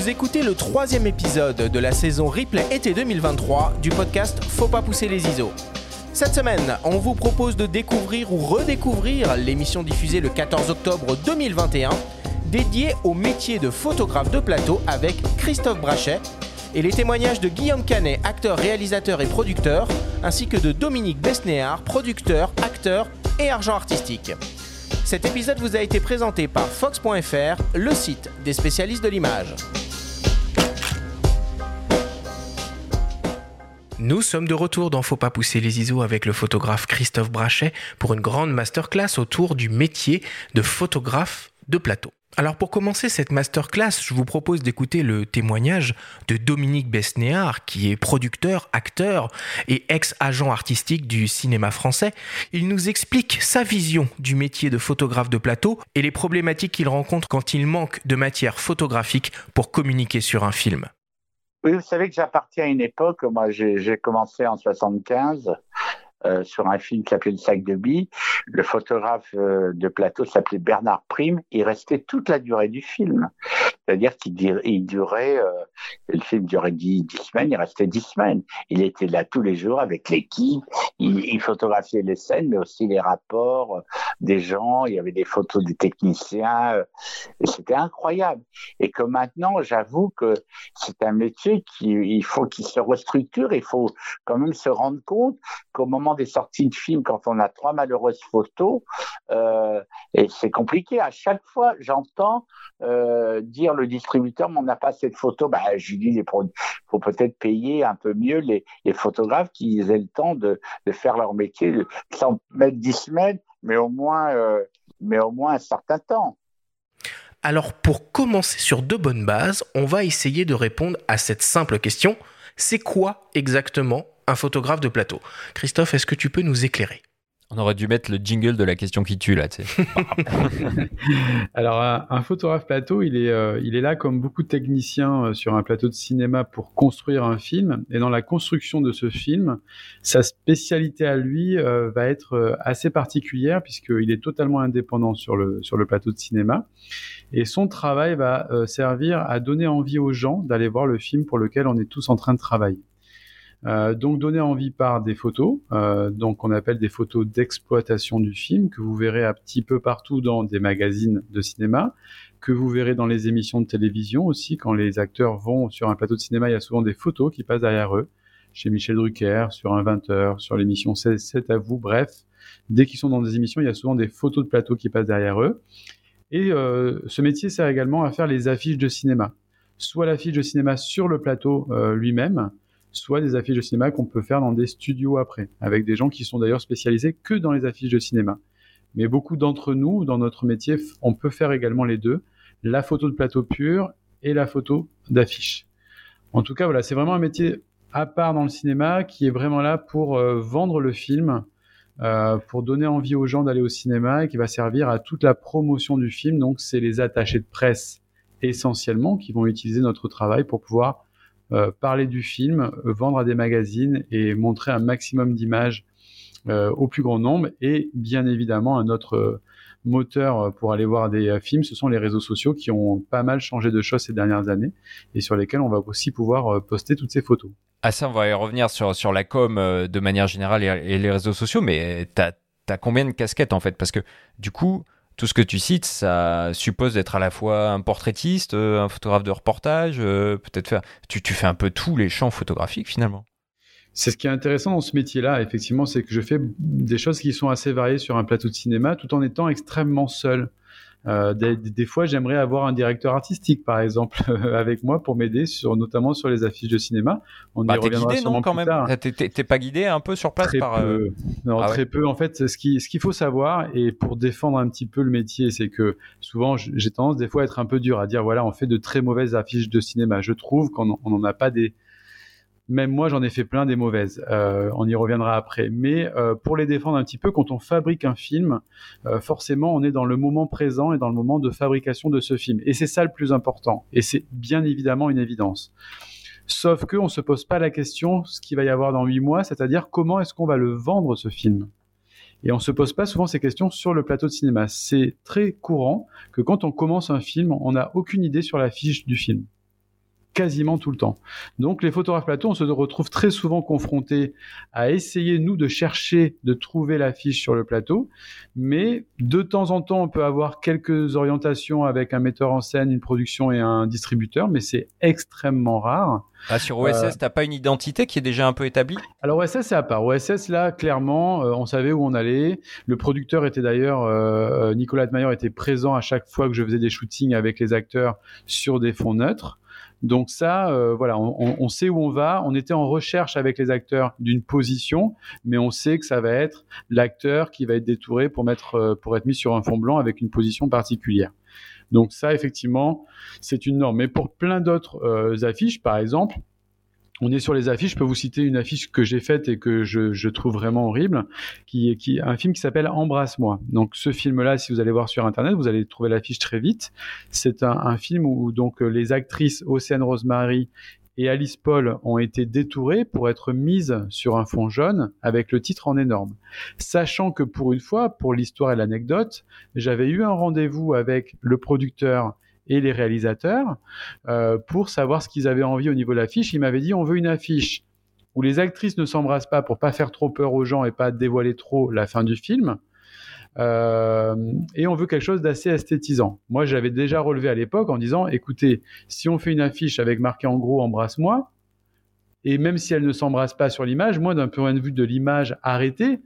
Vous écoutez le troisième épisode de la saison replay été 2023 du podcast Faut pas pousser les ISO. Cette semaine, on vous propose de découvrir ou redécouvrir l'émission diffusée le 14 octobre 2021 dédiée au métier de photographe de plateau avec Christophe Brachet et les témoignages de Guillaume Canet, acteur, réalisateur et producteur, ainsi que de Dominique Besnéard, producteur, acteur et argent artistique. Cet épisode vous a été présenté par Fox.fr, le site des spécialistes de l'image. Nous sommes de retour dans Faut pas pousser les ISO avec le photographe Christophe Brachet pour une grande masterclass autour du métier de photographe de plateau. Alors pour commencer cette masterclass, je vous propose d'écouter le témoignage de Dominique Besnéard, qui est producteur, acteur et ex-agent artistique du cinéma français. Il nous explique sa vision du métier de photographe de plateau et les problématiques qu'il rencontre quand il manque de matière photographique pour communiquer sur un film. Oui, vous savez que j'appartiens à une époque, moi j'ai commencé en 75 euh, sur un film qui s'appelait Le sac de billes. Le photographe euh, de plateau s'appelait Bernard Prime. Il restait toute la durée du film. C'est-à-dire qu'il il durait, euh, le film durait dix, semaines, il restait dix semaines. Il était là tous les jours avec l'équipe. Il, il, photographiait les scènes, mais aussi les rapports des gens. Il y avait des photos des techniciens. c'était incroyable. Et que maintenant, j'avoue que c'est un métier qui, il faut qu'il se restructure. Il faut quand même se rendre compte qu'au moment des sorties de films, quand on a trois malheureuses photos, euh, et c'est compliqué. À chaque fois, j'entends euh, dire le distributeur, mais on n'a pas cette photo. Bah, je dis, il faut peut-être payer un peu mieux les, photographes qui aient le temps de, faire leur métier, sans mettre dix semaines, mais au moins, euh, mais au moins un certain temps. Alors pour commencer sur de bonnes bases, on va essayer de répondre à cette simple question. C'est quoi exactement un photographe de plateau. Christophe, est-ce que tu peux nous éclairer? On aurait dû mettre le jingle de la question qui tue là. Alors, un, photographe plateau, il est, euh, il est là comme beaucoup de techniciens euh, sur un plateau de cinéma pour construire un film. Et dans la construction de ce film, sa spécialité à lui euh, va être assez particulière puisqu'il est totalement indépendant sur le, sur le plateau de cinéma. Et son travail va servir à donner envie aux gens d'aller voir le film pour lequel on est tous en train de travailler. Euh, donc donner envie par des photos, euh, donc on appelle des photos d'exploitation du film que vous verrez un petit peu partout dans des magazines de cinéma, que vous verrez dans les émissions de télévision aussi quand les acteurs vont sur un plateau de cinéma, il y a souvent des photos qui passent derrière eux, chez Michel Drucker, sur un 20h, sur l'émission 7 à vous, bref, dès qu'ils sont dans des émissions, il y a souvent des photos de plateau qui passent derrière eux. Et euh, ce métier sert également à faire les affiches de cinéma, soit l'affiche de cinéma sur le plateau lui-même, soit des affiches de cinéma qu'on peut faire dans des studios après, avec des gens qui sont d'ailleurs spécialisés que dans les affiches de cinéma. Mais beaucoup d'entre nous, dans notre métier, on peut faire également les deux, la photo de plateau pur et la photo d'affiche. En tout cas, voilà, c'est vraiment un métier à part dans le cinéma qui est vraiment là pour euh, vendre le film, euh, pour donner envie aux gens d'aller au cinéma et qui va servir à toute la promotion du film. Donc, c'est les attachés de presse essentiellement qui vont utiliser notre travail pour pouvoir parler du film, euh, vendre à des magazines et montrer un maximum d'images euh, au plus grand nombre. Et bien évidemment, un autre moteur pour aller voir des films, ce sont les réseaux sociaux qui ont pas mal changé de choses ces dernières années et sur lesquels on va aussi pouvoir poster toutes ces photos. Ah ça, on va y revenir sur, sur la com de manière générale et, les réseaux sociaux, mais tu as, combien de casquettes en fait? Parce que du coup, tout ce que tu cites, ça suppose d'être à la fois un portraitiste, euh, un photographe de reportage, euh, peut-être faire. Tu, tu fais un peu tous les champs photographiques finalement. C'est ce qui est intéressant dans ce métier-là, effectivement, c'est que je fais des choses qui sont assez variées sur un plateau de cinéma tout en étant extrêmement seul. Euh, des, fois, j'aimerais avoir un directeur artistique, par exemple, avec moi pour m'aider sur, notamment sur les affiches de cinéma. On bah, y reviendra guidé, non, quand même. T'es pas guidé un peu sur place très par. Peu. Euh, non, ah très peu. En fait, ce qu'il ce qu'il faut savoir, et pour défendre un petit peu le métier, c'est que souvent, j'ai tendance des fois à être un peu dur à dire voilà, on fait de très mauvaises affiches de cinéma. Je trouve qu'on n'en a pas des même moi, j'en ai fait plein des mauvaises. Euh, on y reviendra après. Mais euh, pour les défendre un petit peu, quand on fabrique un film, euh, forcément, on est dans le moment présent et dans le moment de fabrication de ce film. Et c'est ça le plus important. Et c'est bien évidemment une évidence. Sauf qu'on ne se pose pas la question ce qu'il va y avoir dans huit mois, c'est-à-dire comment est-ce qu'on va le vendre ce film? Et on ne se pose pas souvent ces questions sur le plateau de cinéma. C'est très courant que quand on commence un film, on n'a aucune idée sur la fiche du film. Quasiment tout le temps. Donc les photographes plateau, on se retrouve très souvent confrontés à essayer, nous, de chercher, de trouver l'affiche sur le plateau, mais de temps en temps, on peut avoir quelques orientations avec un metteur en scène, une production et un distributeur, mais c'est extrêmement rare. Ah, sur OSS, euh, t'as pas une identité qui est déjà un peu établie? Alors OSS, c'est à part. OSS, là, clairement, euh, on savait où on allait. Le producteur était d'ailleurs, euh, Nicolas Mayer était présent à chaque fois que je faisais des shootings avec les acteurs sur des fonds neutres. Donc ça, euh, voilà, on, sait où on va. On était en recherche avec les acteurs d'une position, mais on sait que ça va être l'acteur qui va être détouré pour mettre, euh, pour être mis sur un fond blanc avec une position particulière. Donc ça, effectivement, c'est une norme. Mais pour plein d'autres euh, affiches, par exemple, on est sur les affiches. Je peux vous citer une affiche que j'ai faite et que je, trouve vraiment horrible, qui est un film qui s'appelle Embrasse-moi. Donc ce film-là, si vous allez voir sur internet, vous allez trouver l'affiche très vite. C'est un, film où donc les actrices Océane Rosemary et Alice Paul ont été détourées pour être mises sur un fond jaune avec le titre en énorme. Sachant que pour une fois, pour l'histoire et l'anecdote, j'avais eu un rendez-vous avec le producteur et les réalisateurs euh, pour savoir ce qu'ils avaient envie au niveau de l'affiche. Ils m'avaient dit on veut une affiche où les actrices ne s'embrassent pas pour pas faire trop peur aux gens et pas dévoiler trop la fin du film. Euh, et on veut quelque chose d'assez esthétisant. Moi, j'avais déjà relevé à l'époque en disant, écoutez, si on fait une affiche avec marqué en gros embrasse-moi, et même si elle ne s'embrasse pas sur l'image, moi, d'un point de vue de l'image arrêtée,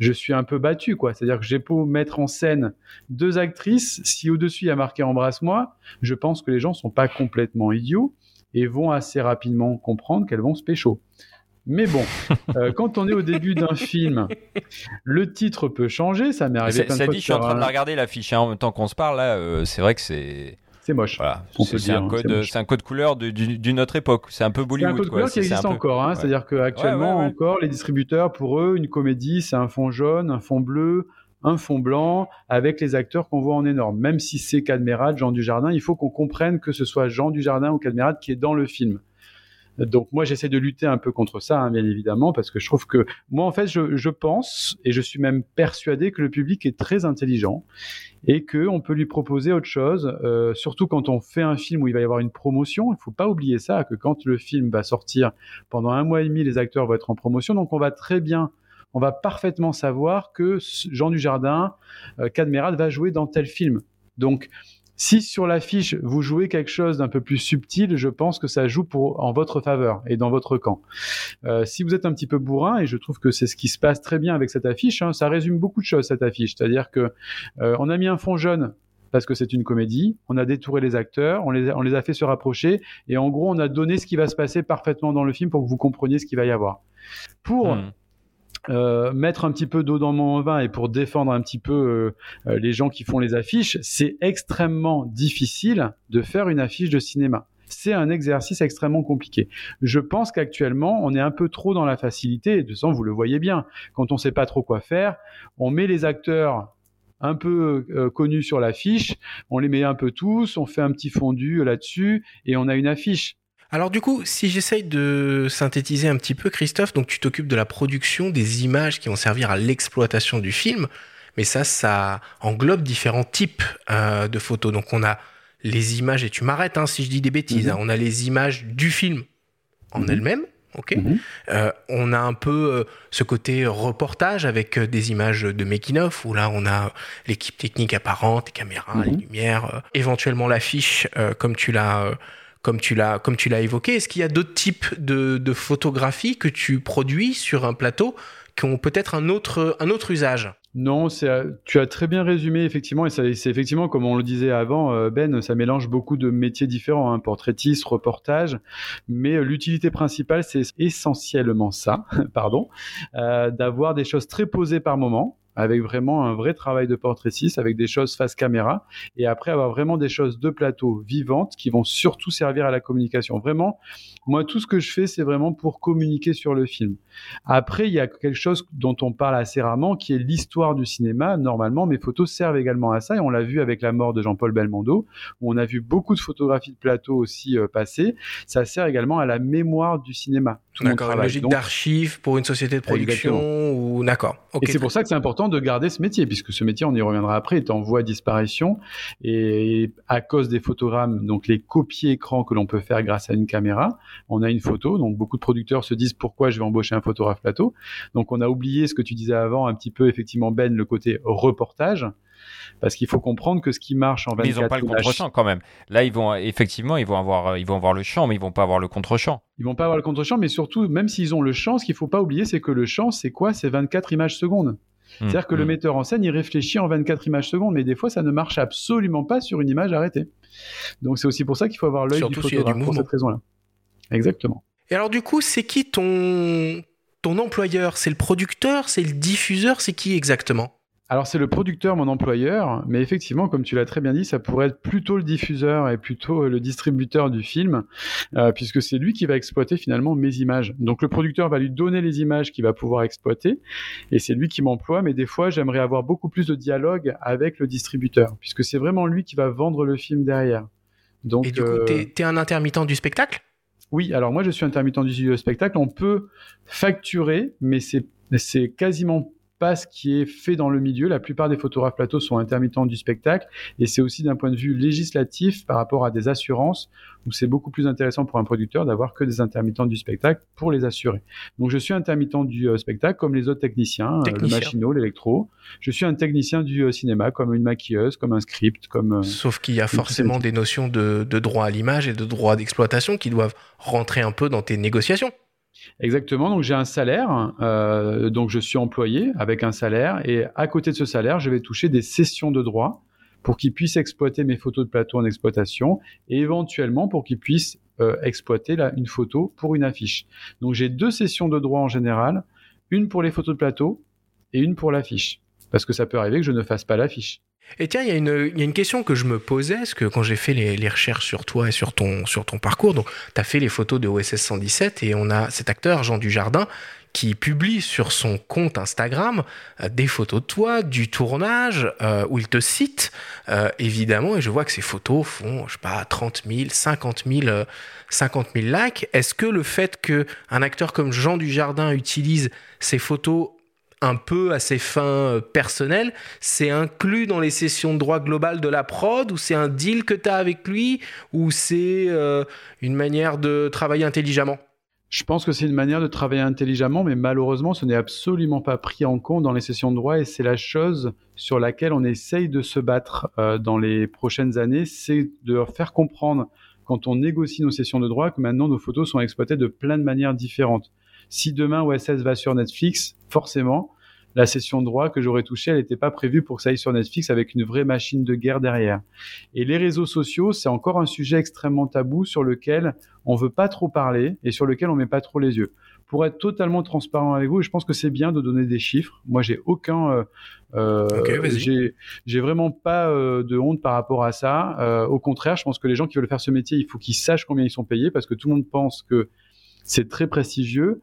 je suis un peu battu, quoi. C'est-à-dire que j'ai beau mettre en scène deux actrices, si au-dessus il y a marqué embrasse-moi, je pense que les gens sont pas complètement idiots et vont assez rapidement comprendre qu'elles vont se pécho. Mais bon, euh, quand on est au début d'un film, le titre peut changer. Ça m'est arrivé plein ça de dit, je suis en train de la regarder l'affiche. Hein, en même temps qu'on se parle là, euh, c'est vrai que c'est c'est moche. Voilà. C'est un, un code couleur d'une autre époque. C'est un peu Bollywood. C'est un code couleur qui existe encore. Hein. C'est-à-dire qu'actuellement encore, les distributeurs, pour eux, une comédie, c'est un fond jaune, un fond bleu, un fond blanc avec les acteurs qu'on voit en énorme. Même si c'est Cadmerade, Jean Dujardin, il faut qu'on comprenne que ce soit Jean Dujardin ou Cadmerade qui est dans le film. Donc moi j'essaie de lutter un peu contre ça, hein, bien évidemment, parce que je trouve que moi en fait je, pense et je suis même persuadé que le public est très intelligent et que on peut lui proposer autre chose, euh, surtout quand on fait un film où il va y avoir une promotion. Il faut pas oublier ça, que quand le film va sortir pendant un mois et demi, les acteurs vont être en promotion, donc on va très bien on va parfaitement savoir que Jean Dujardin, euh, Cadmerade va jouer dans tel film. Donc, si sur l'affiche vous jouez quelque chose d'un peu plus subtil, je pense que ça joue pour en votre faveur et dans votre camp. Euh, si vous êtes un petit peu bourrin, et je trouve que c'est ce qui se passe très bien avec cette affiche, hein, ça résume beaucoup de choses cette affiche. C'est-à-dire que euh, on a mis un fond jaune parce que c'est une comédie. On a détouré les acteurs, on les, on a fait se rapprocher, et en gros, on a donné ce qui va se passer parfaitement dans le film pour que vous compreniez ce qu'il va y avoir. Pour hmm. Euh, mettre un petit peu d'eau dans mon vin et pour défendre un petit peu euh, euh, les gens qui font les affiches, c'est extrêmement difficile de faire une affiche de cinéma. C'est un exercice extrêmement compliqué. Je pense qu'actuellement, on est un peu trop dans la facilité. De toute façon, vous le voyez bien. Quand on ne sait pas trop quoi faire, on met les acteurs un peu connus sur l'affiche, on les met un peu tous, on fait un petit fondu là-dessus et on a une affiche. Alors du coup, si j'essaye de synthétiser un petit peu, Christophe, donc tu t'occupes de la production des images qui vont servir à l'exploitation du film, mais ça, ça englobe différents types euh, de photos. Donc on a les images, et tu m'arrêtes hein, si je dis des bêtises, mhm. hein. on a les images du film en mhm. elle-même, ok mhm. euh, On a un peu euh, ce côté reportage avec des images de making-of, où là on a l'équipe technique apparente, les caméras, les lumières, éventuellement l'affiche, comme tu l'as comme tu l'as comme tu l'as évoqué. Est-ce qu'il y a d'autres types de, photographies que tu produis sur un plateau qui ont peut-être un autre un autre usage? Non, tu as très bien résumé effectivement, et c'est effectivement comme on le disait avant, euh, Ben, ça mélange beaucoup de métiers différents, hein, portraitiste, reportage, mais euh, l'utilité principale c'est essentiellement ça, pardon, euh, d'avoir des choses très posées par moment, avec vraiment un vrai travail de portraitiste, avec des choses face caméra, et après avoir vraiment des choses de plateau vivantes qui vont surtout servir à la communication. Vraiment, moi, tout ce que je fais, c'est vraiment pour communiquer sur le film. Après, il y a quelque chose dont on parle assez rarement, qui est l'histoire du cinéma. Normalement, mes photos servent également à ça, et on l'a vu avec la mort de Jean-Paul Belmondo, où on a vu beaucoup de photographies de plateau aussi euh, passer. Ça sert également à la mémoire du cinéma. D'accord, une logique d'archive pour une société de production ou d'accord. et c'est pour ça que c'est important de garder ce métier, puisque ce métier, on y reviendra après, est en voie de disparition. Et à cause des photogrammes, donc les copies écran que l'on peut faire grâce à une caméra, on a une photo. Donc beaucoup de producteurs se disent pourquoi je vais embaucher un photographe plateau? Donc on a oublié ce que tu disais avant, un petit peu effectivement Ben, le côté reportage parce qu'il faut comprendre que ce qui marche en 24 mais ils n'ont pas le contre-champ quand même. Là, ils vont effectivement, ils vont avoir, ils vont avoir le champ, mais ils vont pas avoir le contre-champ. Ils vont pas avoir le contre-champ, mais surtout, même s'ils ont le champ, ce qu'il faut pas oublier, c'est que le champ, c'est quoi? C'est 24 images secondes. Hmm. C'est-à-dire que le hmm. metteur en scène, il réfléchit en 24 images secondes, mais des fois, ça ne marche absolument pas sur une image arrêtée. Donc, c'est aussi pour ça qu'il faut avoir l'œil du photographe pour cette raison-là. Exactement. Et alors, du coup, c'est qui ton ton employeur? C'est le producteur? C'est le diffuseur? C'est qui exactement? Alors c'est le producteur, mon employeur, mais effectivement, comme tu l'as très bien dit, ça pourrait être plutôt le diffuseur et plutôt le distributeur du film, euh, puisque c'est lui qui va exploiter finalement mes images. Donc le producteur va lui donner les images qu'il va pouvoir exploiter, et c'est lui qui m'emploie, mais des fois j'aimerais avoir beaucoup plus de dialogue avec le distributeur, puisque c'est vraiment lui qui va vendre le film derrière. Donc, et du coup, euh, tu es un intermittent du spectacle? Oui, alors moi je suis intermittent du spectacle. On peut facturer, mais c'est quasiment pas ce qui est fait dans le milieu. La plupart des photographes plateaux sont intermittents du spectacle et c'est aussi d'un point de vue législatif par rapport à des assurances où c'est beaucoup plus intéressant pour un producteur d'avoir que des intermittents du spectacle pour les assurer. Donc je suis intermittent du euh, spectacle comme les autres techniciens, euh, le machinot, l'électro. Je suis un technicien du euh, cinéma comme une maquilleuse, comme un script, comme... Sauf qu'il y a forcément des notions de, de droit à l'image et de droit d'exploitation qui doivent rentrer un peu dans tes négociations. Exactement, donc j'ai un salaire, euh, donc je suis employé avec un salaire, et à côté de ce salaire, je vais toucher des sessions de droit pour qu'ils puissent exploiter mes photos de plateau en exploitation, et éventuellement pour qu'ils puissent euh, exploiter une photo pour une affiche. Donc j'ai deux sessions de droit en général, une pour les photos de plateau et une pour l'affiche, parce que ça peut arriver que je ne fasse pas l'affiche. Et tiens, il y, a une question que je me posais, parce que quand j'ai fait les, recherches sur toi et sur ton, sur ton parcours, donc tu as fait les photos de OSS 117 et on a cet acteur, Jean Dujardin, qui publie sur son compte Instagram euh, des photos de toi, du tournage, euh, où il te cite, euh, évidemment, et je vois que ces photos font, je sais pas, 30 000, 50 000, 50 000 likes. Est-ce que le fait qu'un acteur comme Jean Dujardin utilise ces photos un peu à ses fins euh, personnelles, c'est inclus dans les sessions de droit global de la prod ou c'est un deal que tu as avec lui ou c'est euh, une manière de travailler intelligemment? Je pense que c'est une manière de travailler intelligemment, mais malheureusement, ce n'est absolument pas pris en compte dans les sessions de droit et c'est la chose sur laquelle on essaye de se battre euh, dans les prochaines années, c'est de faire comprendre quand on négocie nos sessions de droit que maintenant nos photos sont exploitées de plein de manières différentes. Si demain OSS va sur Netflix, forcément, la session de droit que j'aurais touchée, elle n'était pas prévue pour que ça aille sur Netflix avec une vraie machine de guerre derrière. Et les réseaux sociaux, c'est encore un sujet extrêmement tabou sur lequel on veut pas trop parler et sur lequel on met pas trop les yeux. Pour être totalement transparent avec vous, je pense que c'est bien de donner des chiffres. Moi, j'ai aucun, euh, euh j'ai vraiment pas euh, de honte par rapport à ça. Euh, au contraire, je pense que les gens qui veulent faire ce métier, il faut qu'ils sachent combien ils sont payés parce que tout le monde pense que c'est très prestigieux.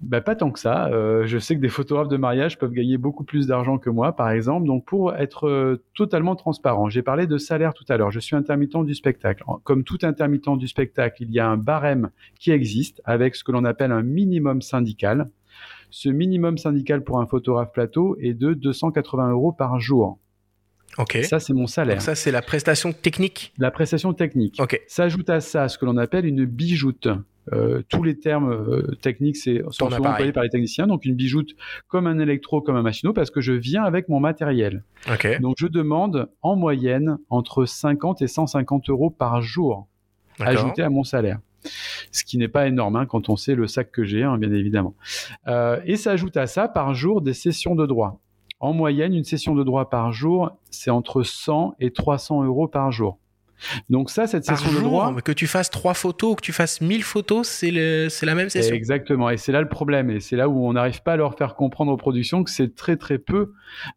Bah, pas tant que ça. Euh, je sais que des photographes de mariage peuvent gagner beaucoup plus d'argent que moi, par exemple. Donc, pour être euh, totalement transparent, j'ai parlé de salaire tout à l'heure. Je suis intermittent du spectacle. Comme tout intermittent du spectacle, il y a un barème qui existe avec ce que l'on appelle un minimum syndical. Ce minimum syndical pour un photographe plateau est de 280 euros par jour. Ok. Ça, c'est mon salaire. Donc ça, c'est la prestation technique? La prestation technique. Ok. S'ajoute à ça ce que l'on appelle une bijoute. Euh, tous les termes euh, techniques c'est, sont souvent employés par les techniciens. Donc une bijoute comme un électro, comme un machinot, parce que je viens avec mon matériel. Donc je demande en moyenne entre 50 et 150 euros par jour ajouté à mon salaire. Ce qui n'est pas énorme hein, quand on sait le sac que j'ai, hein, bien évidemment. Euh, et s'ajoute à ça par jour des sessions de droit. En moyenne, une session de droit par jour, c'est entre 100 et 300 euros par jour. Donc ça, cette session de droit... Que tu fasses trois photos, que tu fasses 1000 photos, c'est la même session. Exactement, et c'est là le problème, et c'est là où on n'arrive pas à leur faire comprendre aux productions que c'est très très peu.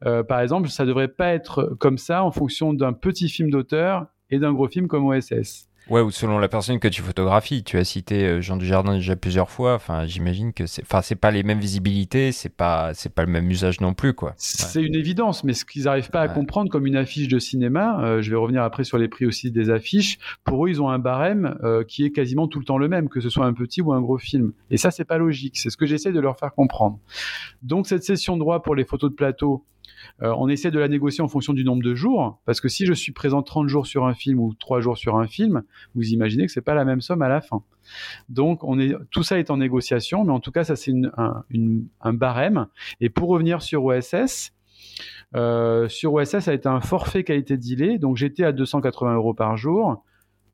Euh, par exemple, ça devrait pas être comme ça en fonction d'un petit film d'auteur et d'un gros film comme OSS. Ouais, ou selon la personne que tu photographies. Tu as cité euh, Jean Dujardin déjà plusieurs fois. Enfin, j'imagine que c'est, enfin, c'est pas les mêmes visibilités, c'est pas, c'est pas le même usage non plus, quoi. C'est une évidence, mais ce qu'ils n'arrivent pas à comprendre comme une affiche de cinéma, euh, je vais revenir après sur les prix aussi des affiches. Pour eux, ils ont un barème euh, qui est quasiment tout le temps le même, que ce soit un petit ou un gros film. Et ça, c'est pas logique. C'est ce que j'essaie de leur faire comprendre. Donc, cette session de droit pour les photos de plateau, euh, on essaie de la négocier en fonction du nombre de jours, parce que si je suis présent 30 jours sur un film ou 3 jours sur un film, vous imaginez que c'est pas la même somme à la fin. Donc tout ça est en négociation, mais en tout cas ça c'est un, barème. Et pour revenir sur OSS, euh, sur OSS ça a été un forfait a été dealé, donc j'étais à 280 euros par jour.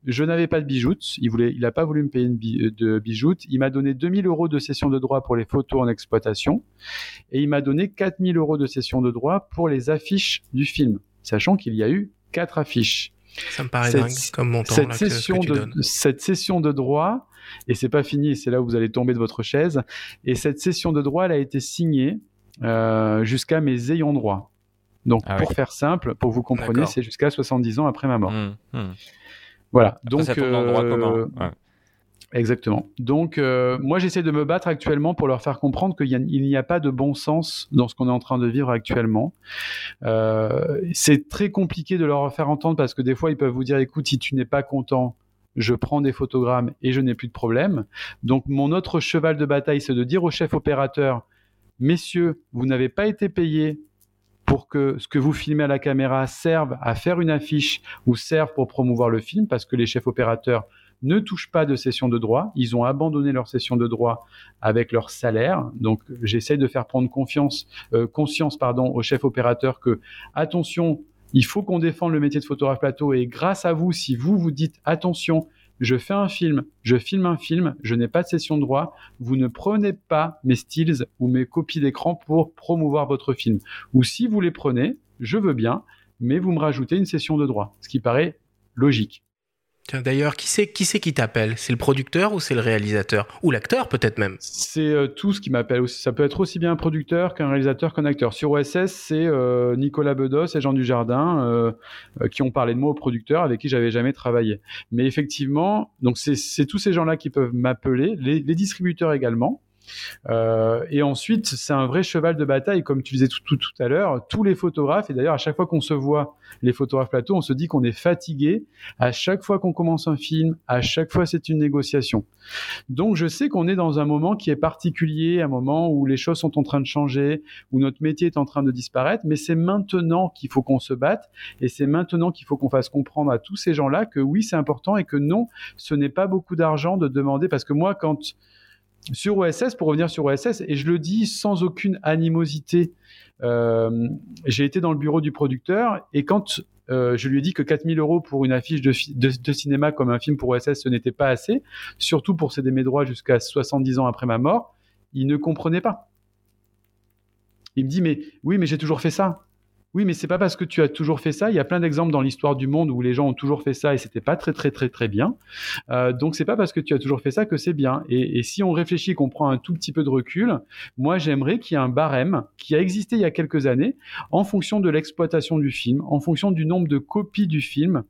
Je n'avais pas de bijoute. Il voulait, il n'a pas voulu me payer une euh, de bijoute. Il m'a donné 2000 euros de cession de droit pour les photos en exploitation. Et il m'a donné 4000 euros de cession de droit pour les affiches du film. Sachant qu'il y a eu quatre affiches. Ça me paraît dingue comme montant cette session de, Cette session de droit, et c'est pas fini, c'est là où vous allez tomber de votre chaise. Et cette session de droit, elle a été signée euh, jusqu'à mes ayants droit. Donc, ah pour faire simple, pour vous compreniez, c'est jusqu'à 70 ans après ma mort. Mmh, mmh. Voilà. donc, euh, Exactement. Donc, euh, moi, j'essaie de me battre actuellement pour leur faire comprendre qu'il n'y a, pas de bon sens dans ce qu'on est en train de vivre actuellement. Euh, c'est très compliqué de leur faire entendre parce que des fois, ils peuvent vous dire, écoute, si tu n'es pas content, je prends des photogrammes et je n'ai plus de problème. Donc, mon autre cheval de bataille, c'est de dire au chef opérateur, messieurs, vous n'avez pas été payés pour que ce que vous filmez à la caméra serve à faire une affiche ou serve pour promouvoir le film, parce que les chefs opérateurs ne touchent pas de session de droit. Ils ont abandonné leur session de droit avec leur salaire. Donc, j'essaie de faire prendre confiance, euh, conscience pardon, aux chefs opérateurs que, attention, il faut qu'on défende le métier de photographe plateau et grâce à vous, si vous vous dites attention, je fais un film, je filme un film, je n'ai pas de session de droit, vous ne prenez pas mes stills ou mes copies d'écran pour promouvoir votre film. Ou si vous les prenez, je veux bien, mais vous me rajoutez une session de droit, ce qui paraît logique. D'ailleurs, qui c'est qui, qui t'appelle? C'est le producteur ou c'est le réalisateur? Ou l'acteur peut-être même? C'est euh, tout ce qui m'appelle. Ça peut être aussi bien un producteur qu'un réalisateur qu'un acteur. Sur OSS, c'est euh, Nicolas Bedos et Jean Dujardin euh, qui ont parlé de moi au producteur avec qui j'avais jamais travaillé. Mais effectivement, donc c'est tous ces gens-là qui peuvent m'appeler, les, les distributeurs également. Euh, et ensuite, c'est un vrai cheval de bataille, comme tu disais tout, tout, à l'heure. Tous les photographes, et d'ailleurs, à chaque fois qu'on se voit, les photographes plateau, on se dit qu'on est fatigué. À chaque fois qu'on commence un film, à chaque fois, c'est une négociation. Donc, je sais qu'on est dans un moment qui est particulier, un moment où les choses sont en train de changer, où notre métier est en train de disparaître, mais c'est maintenant qu'il faut qu'on se batte, et c'est maintenant qu'il faut qu'on fasse comprendre à tous ces gens-là que oui, c'est important et que non, ce n'est pas beaucoup d'argent de demander, parce que moi, quand sur OSS, pour revenir sur OSS, et je le dis sans aucune animosité, euh, j'ai été dans le bureau du producteur et quand euh, je lui ai dit que 4000 euros pour une affiche de, cinéma comme un film pour OSS, ce n'était pas assez, surtout pour céder mes droits jusqu'à 70 ans après ma mort, il ne comprenait pas. Il me dit, mais oui, mais j'ai toujours fait ça. Oui, mais c'est pas parce que tu as toujours fait ça. Il y a plein d'exemples dans l'histoire du monde où les gens ont toujours fait ça et c'était pas très très très très bien. Euh, donc c'est pas parce que tu as toujours fait ça que c'est bien. Et, si on réfléchit, qu'on prend un tout petit peu de recul, moi j'aimerais qu'il y ait un barème qui a existé il y a quelques années en fonction de l'exploitation du film, en fonction du nombre de copies du film.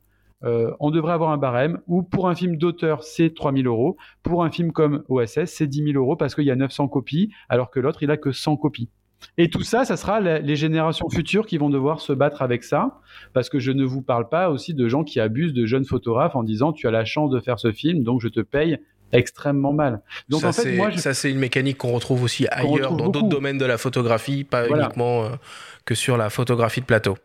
Euh, on devrait avoir un barème où pour un film d'auteur c'est 3000 euros, pour un film comme OSS c'est 10 000 euros parce qu'il y a 900 copies alors que l'autre il a que 100 copies. Et tout ça, ça sera les générations futures qui vont devoir se battre avec ça, parce que je ne vous parle pas aussi de gens qui abusent de jeunes photographes en disant tu as la chance de faire ce film, donc je te paye extrêmement mal. Donc ça, en fait, moi, ça c'est une mécanique qu'on retrouve aussi ailleurs, dans d'autres domaines de la photographie, pas uniquement euh, que sur la photographie de plateau.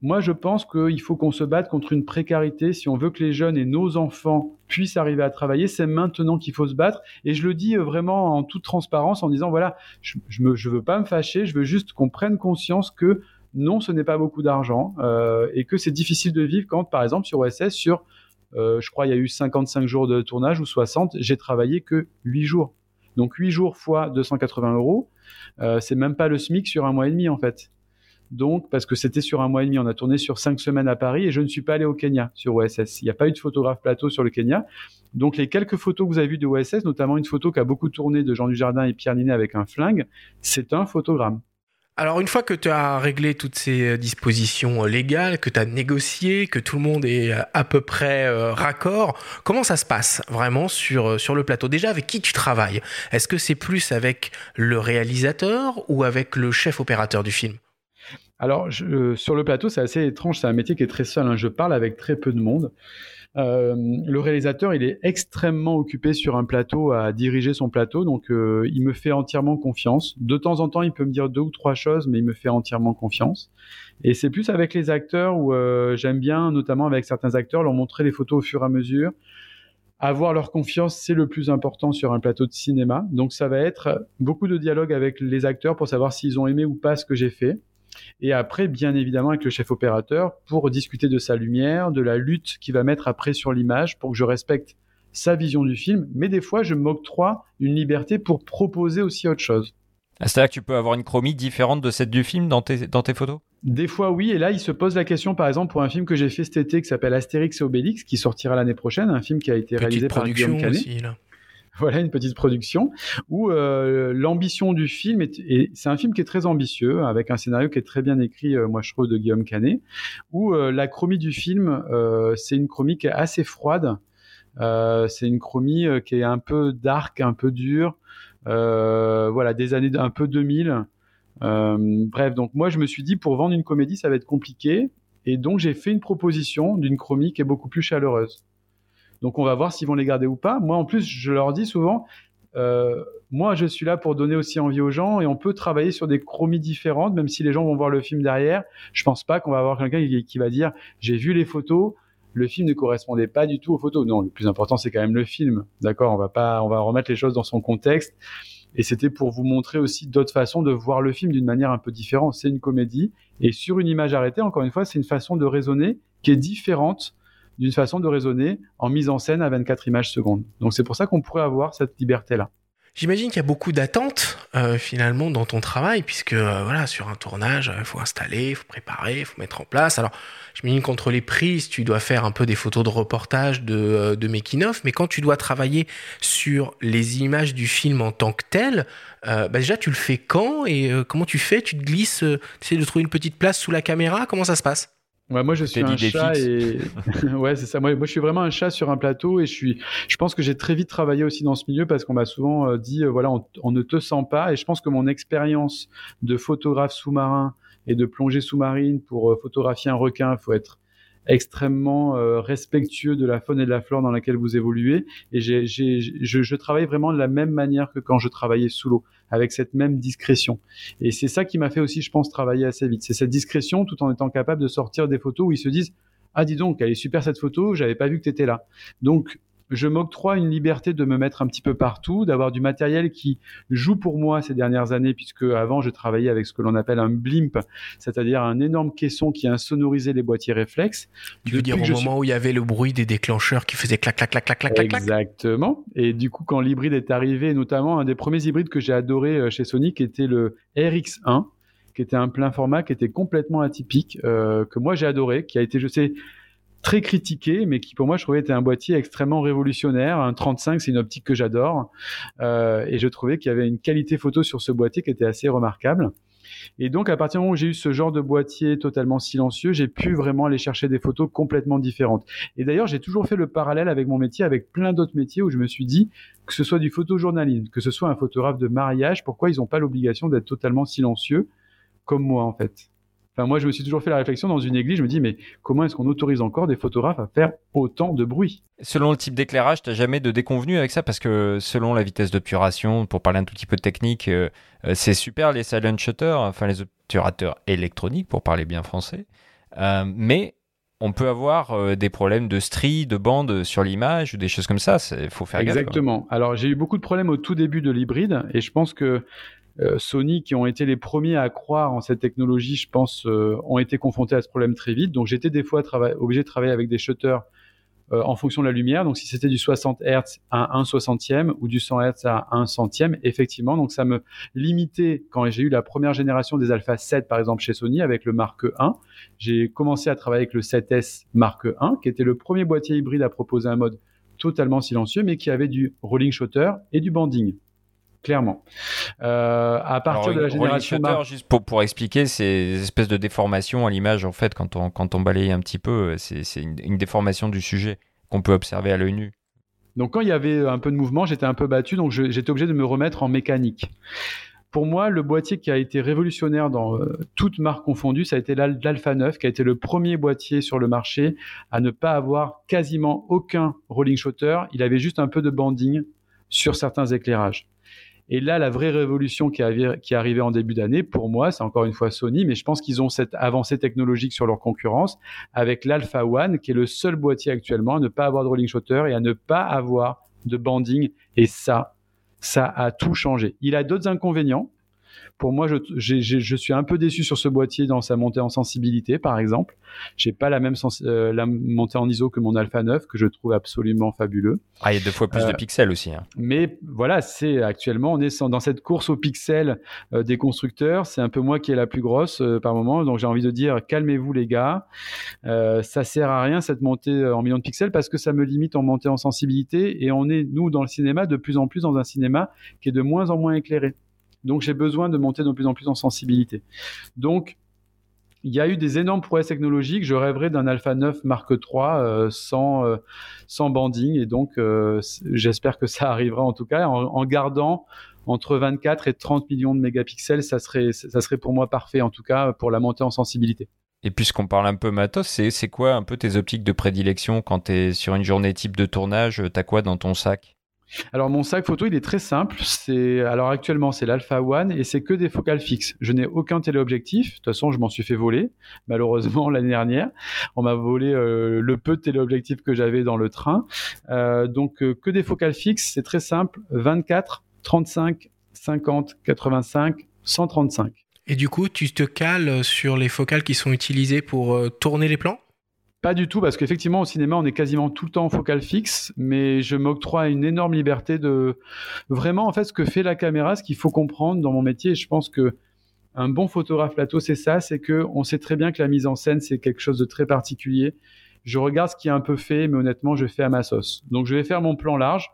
Moi, je pense qu'il faut qu'on se batte contre une précarité. Si on veut que les jeunes et nos enfants puissent arriver à travailler, c'est maintenant qu'il faut se battre. Et je le dis euh, vraiment en toute transparence en disant, voilà, je ne veux pas me fâcher, je veux juste qu'on prenne conscience que non, ce n'est pas beaucoup d'argent euh, et que c'est difficile de vivre quand, par exemple, sur OSS, sur, euh, je crois, il y a eu 55 jours de tournage ou 60, j'ai travaillé que 8 jours. Donc 8 jours fois 280 euros, euh, c'est même pas le SMIC sur un mois et demi en fait. Donc, parce que c'était sur un mois et demi, on a tourné sur cinq semaines à Paris et je ne suis pas allé au Kenya sur OSS. Il n'y a pas eu de photographe plateau sur le Kenya. Donc, les quelques photos que vous avez vues de OSS, notamment une photo qui a beaucoup tourné de Jean Dujardin et Pierre Ninet avec un flingue, c'est un photogramme. Alors une fois que tu as réglé toutes ces euh, dispositions euh, légales, que tu as négocié, que tout le monde est euh, à peu près raccord, comment ça se passe vraiment sur, sur le plateau? Déjà, avec qui tu travailles? Est-ce que c'est plus avec le réalisateur ou avec le chef opérateur du film? Alors, sur le plateau, c'est assez étrange. C'est un métier qui est très seul. Hein. Je parle avec très peu de monde. Euh, le réalisateur, il est extrêmement occupé sur un plateau à diriger son plateau, donc euh, il me fait entièrement confiance. De temps en temps, il peut me dire deux ou trois choses, mais il me fait entièrement confiance. Et c'est plus avec les acteurs où euh, j'aime bien, notamment avec certains acteurs, leur montrer les photos au fur et à mesure. Avoir leur confiance, c'est le plus important sur un plateau de cinéma. Donc ça va être beaucoup de dialogue avec les acteurs pour savoir s'ils ont aimé ou pas ce que j'ai fait. Et après, bien évidemment, avec le chef opérateur pour discuter de sa lumière, de la lutte qu'il va mettre après sur l'image pour que je respecte sa vision du film. Mais des fois, je m'octroie une liberté pour proposer aussi autre chose. Ah, c'est-à-dire que tu peux avoir une chromie différente de celle du film dans tes, dans tes photos? Des fois, oui. Et là, il se pose la question, par exemple, pour un film que j'ai fait cet été qui s'appelle Astérix et Obélix, qui sortira l'année prochaine, un film qui a été réalisé par Guillaume Canet. Aussi, là. voilà une petite production où euh, l'ambition du film est, et c'est un film qui est très ambitieux avec un scénario qui est très bien écrit euh, moi je trouve de Guillaume Canet où euh, la chromie du film c'est une chromie qui est assez froide. C'est une chromie qui est un peu dark un peu dure voilà des années un peu 2000 bref donc moi je me suis dit pour vendre une comédie ça va être compliqué. Et donc j'ai fait une proposition d'une chromie qui est beaucoup plus chaleureuse donc on va voir s'ils vont les garder ou pas. Moi en plus, je leur dis souvent, euh, moi je suis là pour donner aussi envie aux gens et on peut travailler sur des chromies différentes, même si les gens vont voir le film derrière. Je pense pas qu'on va avoir quelqu'un qui, va dire j'ai vu les photos, le film ne correspondait pas du tout aux photos. Non, le plus important c'est quand même le film, d'accord? On va pas, on va remettre les choses dans son contexte. Et c'était pour vous montrer aussi d'autres façons de voir le film d'une manière un peu différente. C'est une comédie et sur une image arrêtée, encore une fois, c'est une façon de raisonner qui est différente d'une façon de raisonner en mise en scène à 24 images secondes. Donc c'est pour ça qu'on pourrait avoir cette liberté-là. J'imagine qu'il y a beaucoup d'attentes euh, finalement dans ton travail, puisque euh, voilà, sur un tournage, il faut installer, il faut préparer, il faut mettre en place. Alors, j'imagine qu'entre les prises, tu dois faire un peu des photos de reportage, de, euh, de mais quand tu dois travailler sur les images du film en tant que tel, bah déjà, tu le fais quand et comment tu fais? Tu te glisses, tu essaies de trouver une petite place sous la caméra? Comment ça se passe? Ouais, moi je suis un chat et ouais c'est ça. Moi, moi je suis vraiment un chat sur un plateau et je suis. Je pense que j'ai très vite travaillé aussi dans ce milieu parce qu'on m'a souvent euh, dit euh, voilà on, ne te sent pas et je pense que mon expérience de photographe sous-marin et de plongée sous-marine pour euh, photographier un requin, il faut être extrêmement euh, respectueux de la faune et de la flore dans laquelle vous évoluez. Et j'ai, j'ai, je, je, travaille vraiment de la même manière que quand je travaillais sous l'eau, avec cette même discrétion. Et c'est ça qui m'a fait aussi, je pense, travailler assez vite. C'est cette discrétion tout en étant capable de sortir des photos où ils se disent ah dis donc, elle est super cette photo, j'avais pas vu que tu étais là. Donc je m'octroie une liberté de me mettre un petit peu partout, d'avoir du matériel qui joue pour moi ces dernières années, puisque avant je travaillais avec ce que l'on appelle un blimp, c'est-à-dire un énorme caisson qui insonorisait les boîtiers réflexes. Tu veux dire au moment où il y avait le bruit des déclencheurs qui faisait clac clac clac clac clac clac Exactement. Et du coup, quand l'hybride est arrivé, notamment un des premiers hybrides que j'ai adoré euh, chez Sony, qui était le RX1 qui était un plein format, qui était complètement atypique, euh, que moi j'ai adoré, qui a été, je sais, très critiqué, mais qui pour moi je trouvais était un boîtier extrêmement révolutionnaire. Un 35, c'est une optique que j'adore, euh, et je trouvais qu'il y avait une qualité photo sur ce boîtier qui était assez remarquable. Et donc, à partir du moment où j'ai eu ce genre de boîtier totalement silencieux, j'ai pu vraiment aller chercher des photos complètement différentes. Et d'ailleurs, j'ai toujours fait le parallèle avec mon métier, avec plein d'autres métiers où je me suis dit que ce soit du photojournalisme, que ce soit un photographe de mariage, pourquoi ils n'ont pas l'obligation d'être totalement silencieux comme moi, en fait? Moi, je me suis toujours fait la réflexion dans une église. Je me dis, mais comment est-ce qu'on autorise encore des photographes à faire autant de bruit? Selon le type d'éclairage, tu n'as jamais de déconvenu avec ça parce que selon la vitesse d'obturation, pour parler un tout petit peu de technique, euh, euh, c'est super les silent shutters, enfin les obturateurs électroniques pour parler bien français. Euh, mais on peut avoir des problèmes de stries, de bandes sur l'image ou des choses comme ça. Il faut faire gaffe. Exactement. Alors j'ai eu beaucoup de problèmes au tout début de l'hybride et je pense que Sony, qui ont été les premiers à croire en cette technologie, je pense, euh, ont été confrontés à ce problème très vite. Donc j'étais des fois obligé de travailler avec des shutters euh, en fonction de la lumière. Donc si c'était du 60 Hz à 1 60e ou du 100 Hz à 1 centième, effectivement. Donc ça me limitait quand j'ai eu la première génération des Alpha 7 par exemple chez Sony avec le Mark 1. J'ai commencé à travailler avec le 7S Mark 1 qui était le premier boîtier hybride à proposer un mode totalement silencieux mais qui avait du rolling shutter et du banding. Clairement. Euh, à partir de la génération shutter, juste pour, pour expliquer, ces espèces de déformations à l'image, en fait, quand on, quand on balaye un petit peu, c'est une, une, déformation du sujet qu'on peut observer à l'œil nu. Donc quand il y avait un peu de mouvement, j'étais un peu battu, donc j'étais obligé de me remettre en mécanique. Pour moi, le boîtier qui a été révolutionnaire dans euh, toutes marques confondues, ça a été l'Alpha 9, qui a été le premier boîtier sur le marché à ne pas avoir quasiment aucun rolling shutter. Il avait juste un peu de banding sur certains éclairages. Et là, la vraie révolution qui, est arrivée en début d'année, pour moi, c'est encore une fois Sony, mais je pense qu'ils ont cette avancée technologique sur leur concurrence avec l'Alpha One, qui est le seul boîtier actuellement à ne pas avoir de rolling shutter et à ne pas avoir de banding. Et ça, ça a tout changé. Il a d'autres inconvénients. Pour moi, je, je, suis un peu déçu sur ce boîtier dans sa montée en sensibilité, par exemple. J'ai pas la même euh, la montée en ISO que mon Alpha 9, que je trouve absolument fabuleux. Ah, il y a deux fois plus de euh, pixels aussi. Hein. Mais voilà, c'est actuellement, on est dans cette course aux pixels euh, des constructeurs. C'est un peu moi qui est la plus grosse par moment. Donc j'ai envie de dire, calmez-vous les gars. ça sert à rien cette montée en millions de pixels parce que ça me limite en montée en sensibilité. Et on est, nous, dans le cinéma, de plus en plus dans un cinéma qui est de moins en moins éclairé. Donc j'ai besoin de monter de plus en plus en sensibilité. Donc il y a eu des énormes prouesses technologiques. Je rêverais d'un Alpha 9 Mark III euh, sans, euh, sans banding. Et donc, euh, j'espère que ça arrivera en tout cas en, gardant entre 24 et 30 millions de mégapixels. Ça serait, ça serait pour moi parfait en tout cas pour la montée en sensibilité. Et puisqu'on parle un peu matos, c'est quoi un peu tes optiques de prédilection quand tu es sur une journée type de tournage T'as quoi dans ton sac? Alors mon sac photo, il est très simple. C'est alors actuellement c'est l'Alpha One et c'est que des focales fixes. Je n'ai aucun téléobjectif. De toute façon, je m'en suis fait voler. Malheureusement l'année dernière, on m'a volé euh, le peu de téléobjectifs que j'avais dans le train. Euh, donc euh, que des focales fixes. C'est très simple. 24, 35, 50, 85, 135. Et du coup, tu te cales sur les focales qui sont utilisées pour tourner les plans? Pas du tout, parce qu'effectivement, au cinéma, on est quasiment tout le temps en focal fixe, mais je m'octroie une énorme liberté de vraiment, en fait, ce que fait la caméra, ce qu'il faut comprendre dans mon métier. je pense que un bon photographe plateau, c'est ça, c'est que on sait très bien que la mise en scène, c'est quelque chose de très particulier. Je regarde ce qui est un peu fait, mais honnêtement, je fais à ma sauce. Donc, je vais faire mon plan large.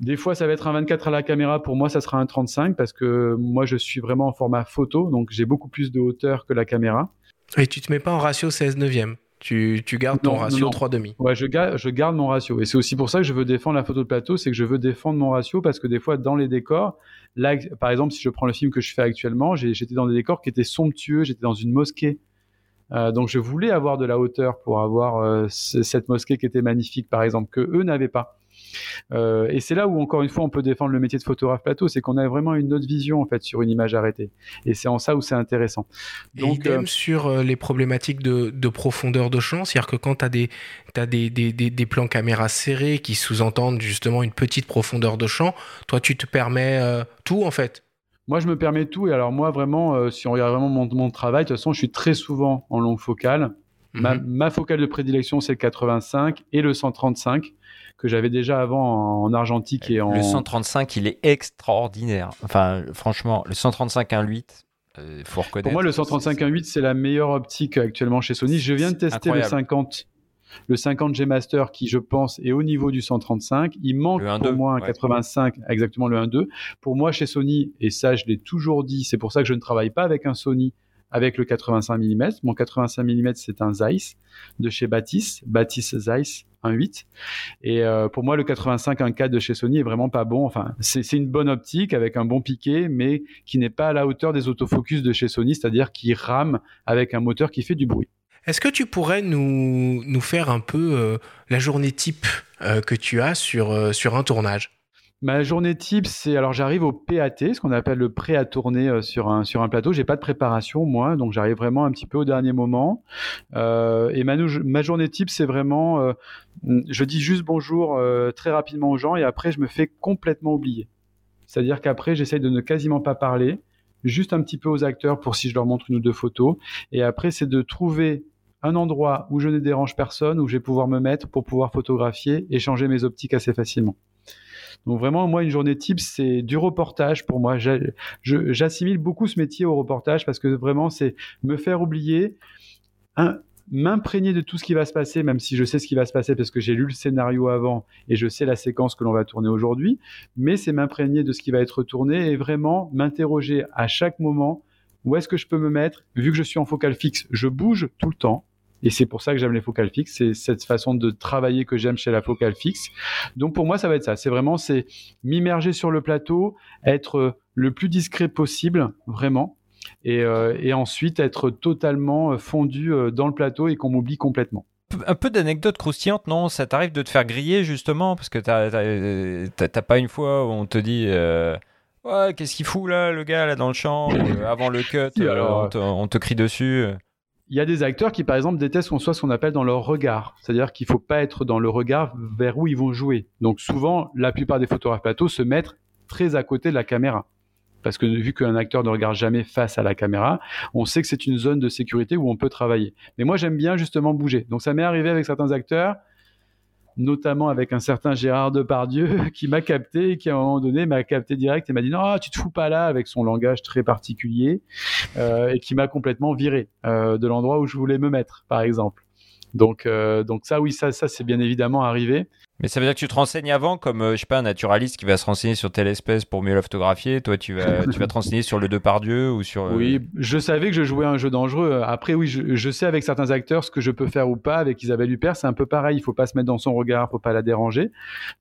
Des fois, ça va être un 24 à la caméra. Pour moi, ça sera un 35 parce que moi, je suis vraiment en format photo, donc j'ai beaucoup plus de hauteur que la caméra. Et tu te mets pas en ratio 16 neuvième? Tu, gardes ton ratio 3,5. Ouais, je, garde, je garde mon ratio. Et c'est aussi pour ça que je veux défendre la photo de plateau, c'est que je veux défendre mon ratio parce que des fois, dans les décors, là, par exemple, si je prends le film que je fais actuellement, j'étais dans des décors qui étaient somptueux, j'étais dans une mosquée. Euh, donc je voulais avoir de la hauteur pour avoir euh, cette mosquée qui était magnifique, par exemple, que eux n'avaient pas. Euh, et c'est là où, encore une fois, on peut défendre le métier de photographe plateau, c'est qu'on a vraiment une autre vision en fait sur une image arrêtée. Et c'est en ça où c'est intéressant. Donc, et euh, sur euh, les problématiques de, profondeur de champ, c'est-à-dire que quand tu as, des, as des, des, des, plans caméra serrés qui sous-entendent justement une petite profondeur de champ, toi, tu te permets tout en fait? Moi, je me permets tout. Et alors, moi, vraiment, si on regarde vraiment mon, mon, travail, de toute façon, je suis très souvent en longue focale. ma, mhm. ma, focale de prédilection, c'est le 85 et le 135 que j'avais déjà avant en, argentique et en. Le 135, il est extraordinaire. Enfin, franchement, le 135 1.8, il faut reconnaître. Pour moi, le 135 1.8, c'est la meilleure optique actuellement chez Sony. Je viens de tester le 50. Le 50 G Master qui, je pense, est au niveau du 135. Il manque pour moi un 85, exactement le 1.2. Pour moi, chez Sony, et ça, je l'ai toujours dit, c'est pour ça que je ne travaille pas avec un Sony avec le 85 mm. Mon 85 mm, c'est un Zeiss de chez Batis, Batis Zeiss 1.8. Et euh, pour moi, le 85 1.4 de chez Sony est vraiment pas bon. Enfin, c'est une bonne optique avec un bon piqué, mais qui n'est pas à la hauteur des autofocus de chez Sony, c'est-à-dire qui rame avec un moteur qui fait du bruit. Est-ce que tu pourrais nous, nous faire un peu euh, la journée type euh, que tu as sur, sur un tournage? Ma journée type, c'est alors j'arrive au PAT, ce qu'on appelle le prêt à tourner euh, sur un sur un plateau. J'ai pas de préparation moi, donc j'arrive vraiment un petit peu au dernier moment. Euh, et ma, ma journée type, c'est vraiment, euh, je dis juste bonjour très rapidement aux gens et après je me fais complètement oublier. C'est-à-dire qu'après j'essaye de ne quasiment pas parler, juste un petit peu aux acteurs pour si je leur montre une ou deux photos. Et après c'est de trouver un endroit où je ne dérange personne, où je vais pouvoir me mettre pour pouvoir photographier et changer mes optiques assez facilement. Donc vraiment, moi, une journée type, c'est du reportage pour moi. J'assimile beaucoup ce métier au reportage parce que vraiment, c'est me faire oublier. m'imprégner de tout ce qui va se passer, même si je sais ce qui va se passer parce que j'ai lu le scénario avant et je sais la séquence que l'on va tourner aujourd'hui, mais c'est m'imprégner de ce qui va être tourné et vraiment m'interroger à chaque moment où est-ce que je peux me mettre, vu que je suis en focal fixe, je bouge tout le temps. Et c'est pour ça que j'aime les focales fixes. C'est cette façon de travailler que j'aime chez la focale fixe. Donc pour moi, ça va être ça. C'est vraiment, c'est m'immerger sur le plateau, être le plus discret possible, vraiment. Et, euh, et ensuite être totalement fondu euh, dans le plateau et qu'on m'oublie complètement un peu d'anecdotes croustillantes, non? Ça t'arrive de te faire griller justement? Parce que t'as pas une fois où on te dit euh, ouais qu'est-ce qu'il fout là le gars là dans le champ avant le cut on, te, on, te, crie dessus il y a des acteurs qui, par exemple, détestent qu'on soit ce qu'on appelle dans leur regard. C'est-à-dire qu'il ne faut pas être dans le regard vers où ils vont jouer. Donc souvent, la plupart des photographes plateaux se mettent très à côté de la caméra. Parce que vu qu'un acteur ne regarde jamais face à la caméra, on sait que c'est une zone de sécurité où on peut travailler. Mais moi, j'aime bien justement bouger. Donc ça m'est arrivé avec certains acteurs notamment avec un certain Gérard Depardieu qui m'a capté et qui à un moment donné m'a capté direct et m'a dit non tu te fous pas là avec son langage très particulier euh, et qui m'a complètement viré euh, de l'endroit où je voulais me mettre par exemple. Donc euh, donc ça oui ça ça c'est bien évidemment arrivé mais ça veut dire que tu te renseignes avant, comme, euh, je sais pas, un naturaliste qui va se renseigner sur telle espèce pour mieux la photographier. Toi, tu vas, tu vas te renseigner sur le Depardieu ou sur. Euh, oui, je savais que je jouais un jeu dangereux. Après, oui, je, sais avec certains acteurs ce que je peux faire ou pas. Avec Isabelle Huppert, c'est un peu pareil. Il faut pas se mettre dans son regard, faut pas la déranger.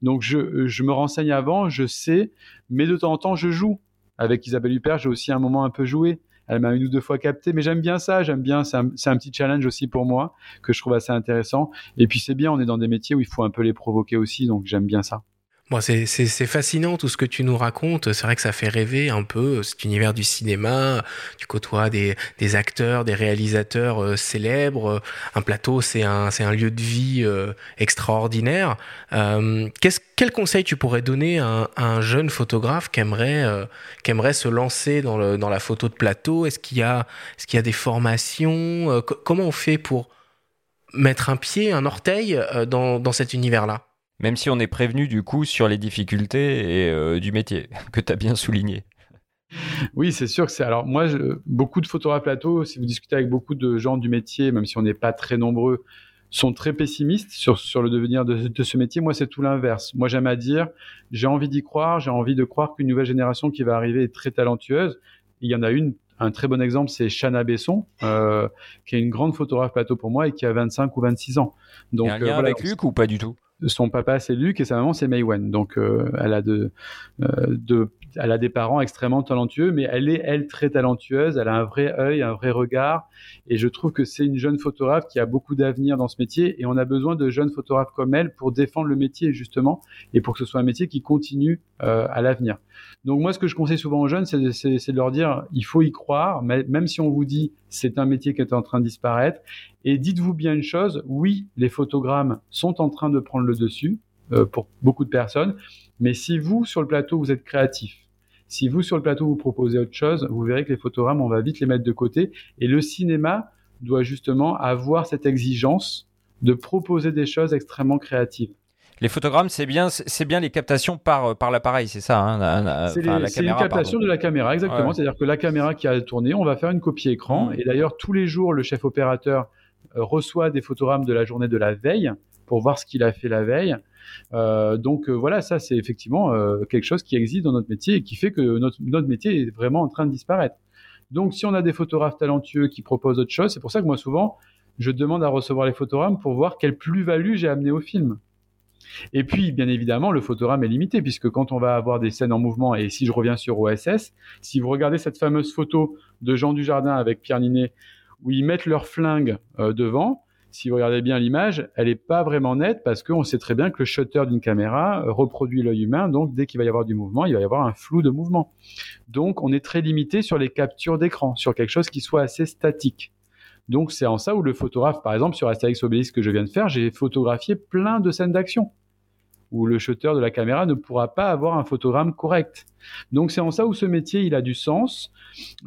Donc, je, je me renseigne avant, je sais, mais de temps en temps, je joue. Avec Isabelle Huppert, j'ai aussi un moment un peu joué elle m'a une ou deux fois capté, mais j'aime bien ça, j'aime bien, c'est un, un, petit challenge aussi pour moi que je trouve assez intéressant. Et puis c'est bien, on est dans des métiers où il faut un peu les provoquer aussi, donc j'aime bien ça. Bon, c'est fascinant tout ce que tu nous racontes. C'est vrai que ça fait rêver un peu cet univers du cinéma. Tu côtoies des, des acteurs, des réalisateurs euh, célèbres. Un plateau, c'est un, un lieu de vie euh, extraordinaire. Euh, quel conseil tu pourrais donner à un, jeune photographe qui aimerait, euh, qui aimerait se lancer dans, le, dans la photo de plateau? Est-ce qu'il y, a, est qu'il y a des formations Comment on fait pour mettre un pied, un orteil dans, dans cet univers-là? Même si on est prévenu du coup sur les difficultés et, euh, du métier, que tu as bien souligné. Oui, c'est sûr que c'est. Alors, moi, beaucoup de photographes plateau, si vous discutez avec beaucoup de gens du métier, même si on n'est pas très nombreux, sont très pessimistes sur, sur le devenir de, de ce métier. Moi, c'est tout l'inverse. Moi, j'aime à dire, j'ai envie d'y croire, j'ai envie de croire qu'une nouvelle génération qui va arriver est très talentueuse. Il y en a une, un très bon exemple, c'est Chana Besson, euh, qui est une grande photographe plateau pour moi et qui a 25 ou 26 ans. Donc, Il y a un lien euh, avec Luc ou pas du tout? Son papa c'est Luc et sa maman c'est Maywen. Donc euh, elle a de, euh, de, elle a des parents extrêmement talentueux, mais elle est elle très talentueuse. Elle a un vrai œil, un vrai regard, et je trouve que c'est une jeune photographe qui a beaucoup d'avenir dans ce métier. Et on a besoin de jeunes photographes comme elle pour défendre le métier justement, et pour que ce soit un métier qui continue euh, à l'avenir. Donc moi, ce que je conseille souvent aux jeunes, c'est de, leur dire, il faut y croire, même si on vous dit c'est un métier qui est en train de disparaître. Et dites-vous bien une chose, oui, les photogrammes sont en train de prendre le dessus euh, pour beaucoup de personnes, mais si vous, sur le plateau, vous êtes créatif, si vous, sur le plateau, vous proposez autre chose, vous verrez que les photogrammes, on va vite les mettre de côté. Et le cinéma doit justement avoir cette exigence de proposer des choses extrêmement créatives. Les photogrammes, c'est bien, c'est bien les captations par, par l'appareil, c'est ça hein, C'est une captation de la caméra, exactement. C'est-à-dire que la caméra qui a tourné, on va faire une copie écran. Mmh. Et d'ailleurs, tous les jours, le chef opérateur euh, reçoit des photogrammes de la journée de la veille pour voir ce qu'il a fait la veille. Euh, donc euh, voilà, ça c'est effectivement quelque chose qui existe dans notre métier et qui fait que notre, métier est vraiment en train de disparaître. Donc si on a des photographes talentueux qui proposent autre chose, c'est pour ça que moi souvent je demande à recevoir les photogrammes pour voir quelle plus-value j'ai amené au film. Et puis, bien évidemment, le photogramme est limité, puisque quand on va avoir des scènes en mouvement, et si je reviens sur OSS, si vous regardez cette fameuse photo de Jean Dujardin avec Pierre Ninet, où ils mettent leur flingue euh, devant, si vous regardez bien l'image, elle n'est pas vraiment nette parce qu'on sait très bien que le shutter d'une caméra euh, reproduit l'œil humain, donc dès qu'il va y avoir du mouvement, il va y avoir un flou de mouvement. Donc on est très limité sur les captures d'écran, sur quelque chose qui soit assez statique. Donc c'est en ça où le photographe, par exemple sur Astérix Obélix que je viens de faire, j'ai photographié plein de scènes d'action où le shutter de la caméra ne pourra pas avoir un photogramme correct. Donc c'est en ça où ce métier il a du sens.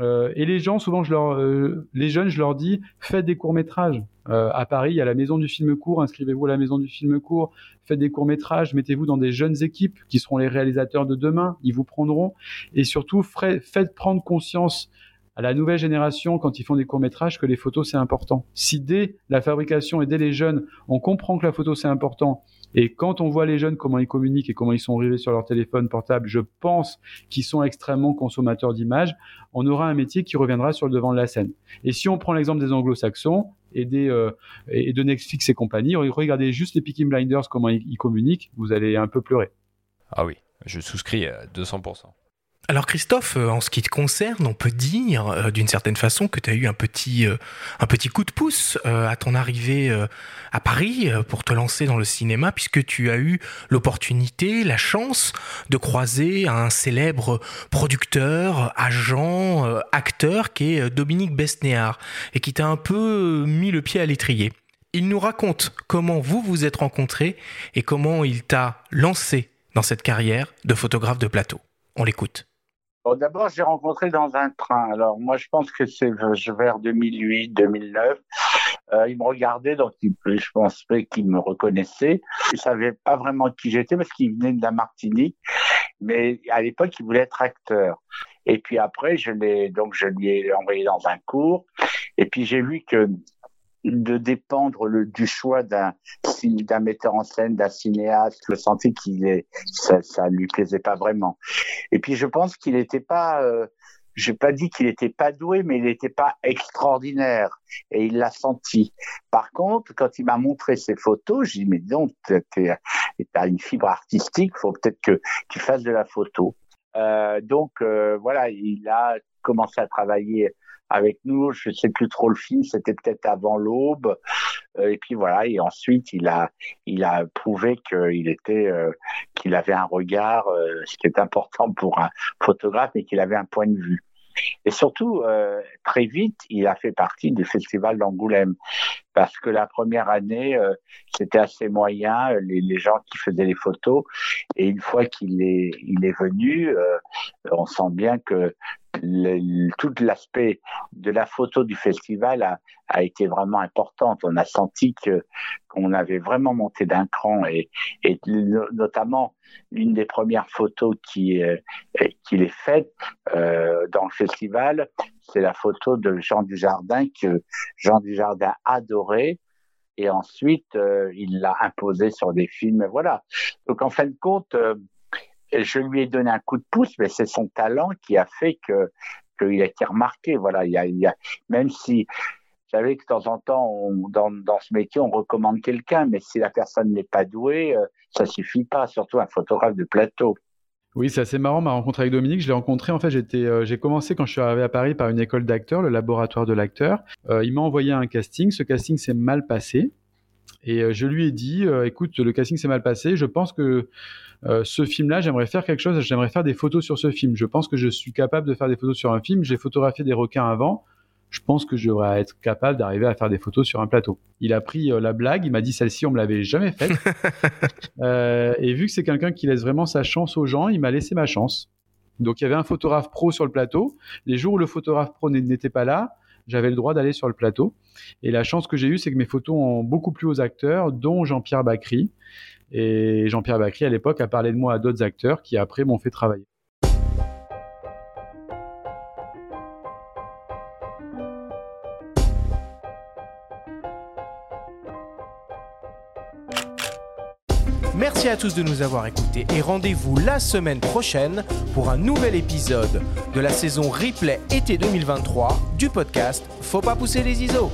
Euh, et les gens souvent je leur, euh, les jeunes je leur dis faites des courts métrages. Euh, à Paris il y a la maison du film court, inscrivez-vous à la maison du film court, faites des courts métrages, mettez-vous dans des jeunes équipes qui seront les réalisateurs de demain, ils vous prendront et surtout faites prendre conscience à la nouvelle génération quand ils font des courts métrages que les photos c'est important. Si dès la fabrication et dès les jeunes, on comprend que la photo c'est important et quand on voit les jeunes, comment ils communiquent et comment ils sont rivés sur leur téléphone portable, je pense qu'ils sont extrêmement consommateurs d'images, on aura un métier qui reviendra sur le devant de la scène. Et si on prend l'exemple des anglo-saxons et, euh, de Netflix et compagnie, regardez juste les Peaky Blinders, comment ils, ils communiquent, vous allez un peu pleurer. Ah oui, je souscris à 200%. Alors Christophe, euh, en ce qui te concerne, on peut dire euh, d'une certaine façon que tu as eu un petit, euh, un petit coup de pouce à ton arrivée à Paris pour te lancer dans le cinéma, puisque tu as eu l'opportunité, la chance de croiser un célèbre producteur, agent, acteur qui est Dominique Besnéard, et qui t'a un peu mis le pied à l'étrier. Il nous raconte comment vous vous êtes rencontrés et comment il t'a lancé dans cette carrière de photographe de plateau. On l'écoute. Bon, D'abord, j'ai rencontré dans un train. Alors, moi, je pense que c'est vers 2008, 2009. Euh, il me regardait, donc il, je pensais qu'il me reconnaissait. Il savait pas vraiment qui j'étais parce qu'il venait de la Martinique, mais à l'époque, il voulait être acteur. Et puis après, je l'ai donc je lui ai envoyé dans un cours. Et puis j'ai vu que de dépendre du choix d'un metteur en scène, d'un cinéaste, je sentais qu'il est ça, ça lui plaisait pas vraiment. Et puis je pense qu'il n'était pas euh, j'ai pas dit qu'il était pas doué, mais il n'était pas extraordinaire et il l'a senti. Par contre, quand il m'a montré ses photos, j'ai dit mais donc tu as une fibre artistique, faut peut-être que tu fasses de la photo. Euh, donc euh, voilà, il a commencé à travailler avec nous. Je sais plus trop le film, c'était peut-être avant l'aube. Euh, et puis voilà, et ensuite il a il a prouvé qu'il était euh, qu'il avait un regard, euh, ce qui est important pour un photographe, et qu'il avait un point de vue. Et surtout, très vite, il a fait partie du festival d'Angoulême parce que la première année, c'était assez moyen, les, les, gens qui faisaient les photos. Et une fois qu'il est, il est venu, on sent bien que le, tout l'aspect de la photo du festival a, a, été vraiment importante. On a senti que qu'on avait vraiment monté d'un cran et, et, notamment une des premières photos qui euh, qu'il est faite euh, dans le festival, c'est la photo de Jean Dujardin que Jean Dujardin adorait et ensuite euh, il l'a imposé sur des films. Voilà. Donc en fin de compte. Je lui ai donné un coup de pouce, mais c'est son talent qui a fait que qu'il a été remarqué. Voilà, il y a, même si vous savez que de temps en temps, dans, dans ce métier, on recommande quelqu'un, mais si la personne n'est pas douée, euh, ça suffit pas, surtout un photographe de plateau. Oui, c'est assez marrant ma rencontre avec Dominique. Je l'ai rencontré, en fait, euh, j'ai commencé quand je suis arrivé à Paris par une école d'acteurs, le laboratoire de l'acteur. Euh, il m'a envoyé un casting. Ce casting s'est mal passé. Et je lui ai dit, écoute, le casting s'est mal passé. Je pense que euh, ce film-là, j'aimerais faire quelque chose. J'aimerais faire des photos sur ce film. Je pense que je suis capable de faire des photos sur un film. J'ai photographié des requins avant. Je pense que je devrais être capable d'arriver à faire des photos sur un plateau. Il a pris la blague. Il m'a dit celle-ci, on me l'avait jamais faite. et vu que c'est quelqu'un qui laisse vraiment sa chance aux gens, il m'a laissé ma chance. Donc il y avait un photographe pro sur le plateau. Les jours où le photographe pro n'était pas là, j'avais le droit d'aller sur le plateau. Et la chance que j'ai eue, c'est que mes photos ont beaucoup plu aux acteurs, dont Jean-Pierre Bacry. Et Jean-Pierre Bacry, à l'époque, a parlé de moi à d'autres acteurs qui, après, m'ont fait travailler. Merci à tous de nous avoir écoutés et rendez-vous la semaine prochaine pour un nouvel épisode de la saison replay été 2023 du podcast Faut pas pousser les ISO.